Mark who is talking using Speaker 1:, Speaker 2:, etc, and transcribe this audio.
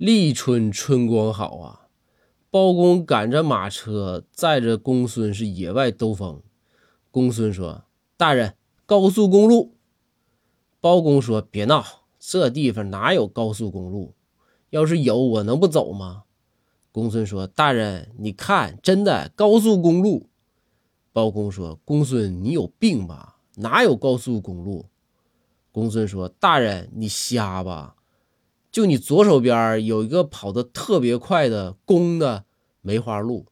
Speaker 1: 立春春光好啊！包公赶着马车，载着公孙是野外兜风。公孙说：“大人，高速公路。”包公说：“别闹，这地方哪有高速公路？要是有，我能不走吗？”公孙说：“大人，你看，真的高速公路。”包公说：“公孙，你有病吧？哪有高速公路？”公孙说：“大人，你瞎吧？”就你左手边有一个跑得特别快的公的梅花鹿，